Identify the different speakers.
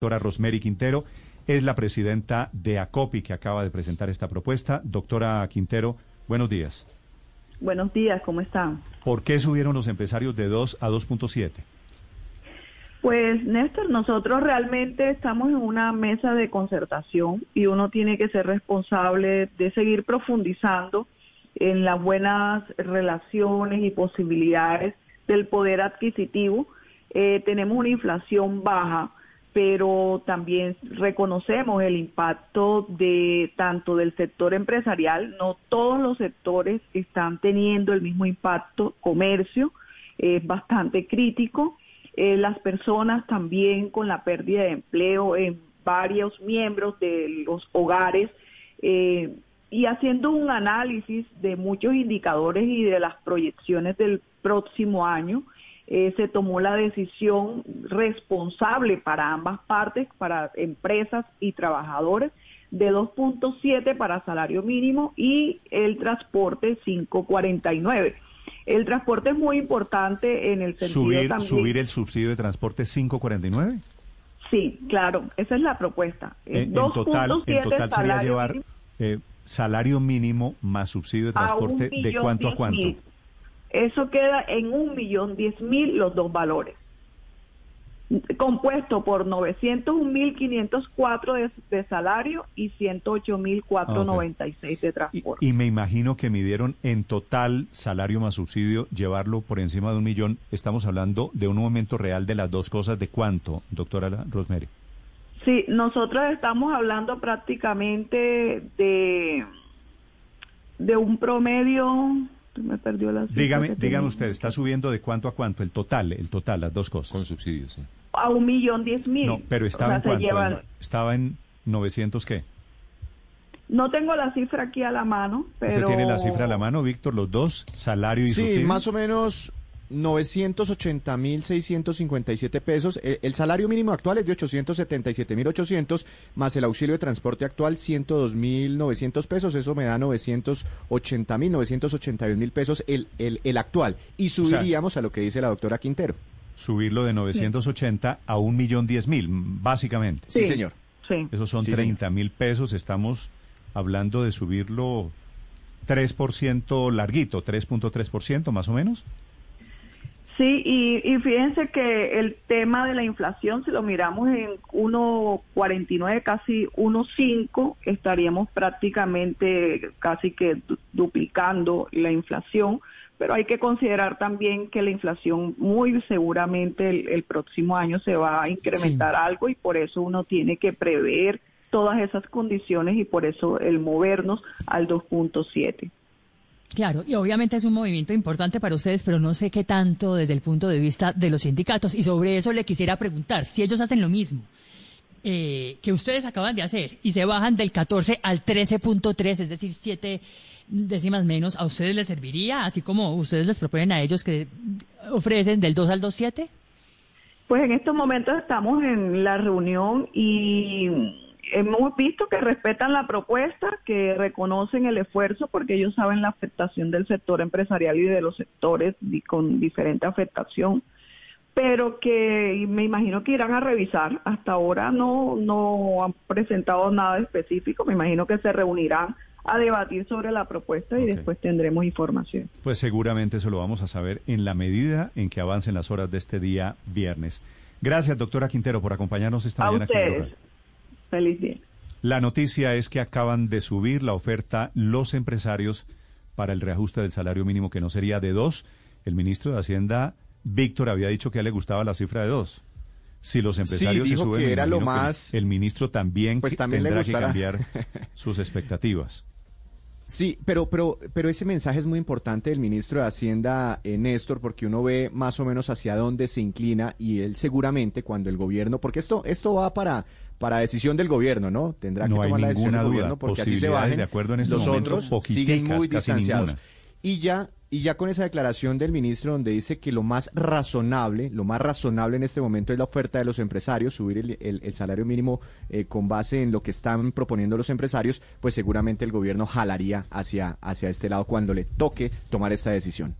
Speaker 1: doctora Rosemary Quintero, es la presidenta de ACOPI que acaba de presentar esta propuesta. Doctora Quintero, buenos días.
Speaker 2: Buenos días, ¿cómo están?
Speaker 1: ¿Por qué subieron los empresarios de 2 a 2.7?
Speaker 2: Pues Néstor, nosotros realmente estamos en una mesa de concertación y uno tiene que ser responsable de seguir profundizando en las buenas relaciones y posibilidades del poder adquisitivo. Eh, tenemos una inflación baja pero también reconocemos el impacto de tanto del sector empresarial, no todos los sectores están teniendo el mismo impacto, comercio es bastante crítico, eh, las personas también con la pérdida de empleo en varios miembros de los hogares eh, y haciendo un análisis de muchos indicadores y de las proyecciones del próximo año, eh, se tomó la decisión responsable para ambas partes, para empresas y trabajadores, de 2.7 para salario mínimo y el transporte 549. El transporte es muy importante en el sentido
Speaker 1: ¿Subir,
Speaker 2: también...
Speaker 1: ¿Subir el subsidio de transporte 549?
Speaker 2: Sí, claro, esa es la propuesta.
Speaker 1: En, en total, en total sería llevar eh, salario mínimo más subsidio de transporte de cuánto a cuánto.
Speaker 2: Mil. Eso queda en un millón diez mil los dos valores. Compuesto por 901.504 de, de salario y 108.496 okay. de transporte.
Speaker 1: Y, y me imagino que midieron en total salario más subsidio, llevarlo por encima de un millón. Estamos hablando de un momento real de las dos cosas. ¿De cuánto, doctora Rosemary?
Speaker 2: Sí, nosotros estamos hablando prácticamente de, de un promedio me perdió la
Speaker 1: Dígame, dígame usted, ¿está subiendo de cuánto a cuánto? El total, el total, las dos cosas.
Speaker 3: Con subsidios, sí.
Speaker 2: A un millón diez mil.
Speaker 1: No, pero estaba o sea, en cuánto? Llevan... ¿Estaba en 900 qué?
Speaker 2: No tengo la cifra aquí a la mano, pero...
Speaker 1: ¿Usted tiene la cifra a la mano, Víctor? ¿Los dos? ¿Salario y
Speaker 3: sí,
Speaker 1: subsidio?
Speaker 3: Sí, más o menos 980.657 pesos. El, el, salario mínimo actual es de 877.800, más el auxilio de transporte actual 102.900 pesos. Eso me da 980.981.000 pesos el, el, el actual. Y subiríamos o sea, a lo que dice la doctora Quintero.
Speaker 1: Subirlo de 980 sí. a un millón diez mil, básicamente.
Speaker 3: Sí, sí señor.
Speaker 2: Sí.
Speaker 1: Esos son
Speaker 3: Sí,
Speaker 1: 30 mil pesos. Estamos hablando de subirlo 3% larguito, 3.3% más o menos.
Speaker 2: Sí, y, y, fíjense que el tema de la inflación, si lo miramos en 1.49, casi 1.5, estaríamos prácticamente casi que duplicando la inflación, pero hay que considerar también que la inflación muy seguramente el, el próximo año se va a incrementar sí. algo y por eso uno tiene que prever todas esas condiciones y por eso el movernos al 2.7.
Speaker 4: Claro, y obviamente es un movimiento importante para ustedes, pero no sé qué tanto desde el punto de vista de los sindicatos. Y sobre eso le quisiera preguntar, si ellos hacen lo mismo eh, que ustedes acaban de hacer y se bajan del 14 al 13.3, es decir, siete décimas menos, ¿a ustedes les serviría? Así como ustedes les proponen a ellos que ofrecen del 2 al 2.7?
Speaker 2: Pues en estos momentos estamos en la reunión y hemos visto que respetan la propuesta, que reconocen el esfuerzo porque ellos saben la afectación del sector empresarial y de los sectores con diferente afectación, pero que me imagino que irán a revisar. Hasta ahora no, no han presentado nada específico, me imagino que se reunirán a debatir sobre la propuesta y okay. después tendremos información.
Speaker 1: Pues seguramente eso lo vamos a saber en la medida en que avancen las horas de este día viernes. Gracias, doctora Quintero, por acompañarnos esta
Speaker 2: a
Speaker 1: mañana
Speaker 2: ustedes.
Speaker 1: aquí en
Speaker 2: Feliz día.
Speaker 1: La noticia es que acaban de subir la oferta los empresarios para el reajuste del salario mínimo, que no sería de dos. El ministro de Hacienda, Víctor, había dicho que a él le gustaba la cifra de dos. Si los empresarios
Speaker 3: sí,
Speaker 1: se suben,
Speaker 3: que era lo más...
Speaker 1: el, el, ministro también,
Speaker 3: pues también
Speaker 1: tendrá
Speaker 3: le
Speaker 1: que cambiar sus expectativas.
Speaker 3: Sí, pero, pero, pero ese mensaje es muy importante del ministro de Hacienda, eh, Néstor, porque uno ve más o menos hacia dónde se inclina y él seguramente cuando el gobierno, porque esto, esto va para, para decisión del gobierno, ¿no? Tendrá que
Speaker 1: no
Speaker 3: tomar la decisión del gobierno porque así se bajen.
Speaker 1: De acuerdo en este
Speaker 3: los
Speaker 1: momento,
Speaker 3: otros siguen muy distanciados.
Speaker 1: Ninguna.
Speaker 3: Y ya, y ya con esa declaración del ministro donde dice que lo más razonable, lo más razonable en este momento es la oferta de los empresarios, subir el, el, el salario mínimo eh, con base en lo que están proponiendo los empresarios, pues seguramente el gobierno jalaría hacia, hacia este lado cuando le toque tomar esta decisión.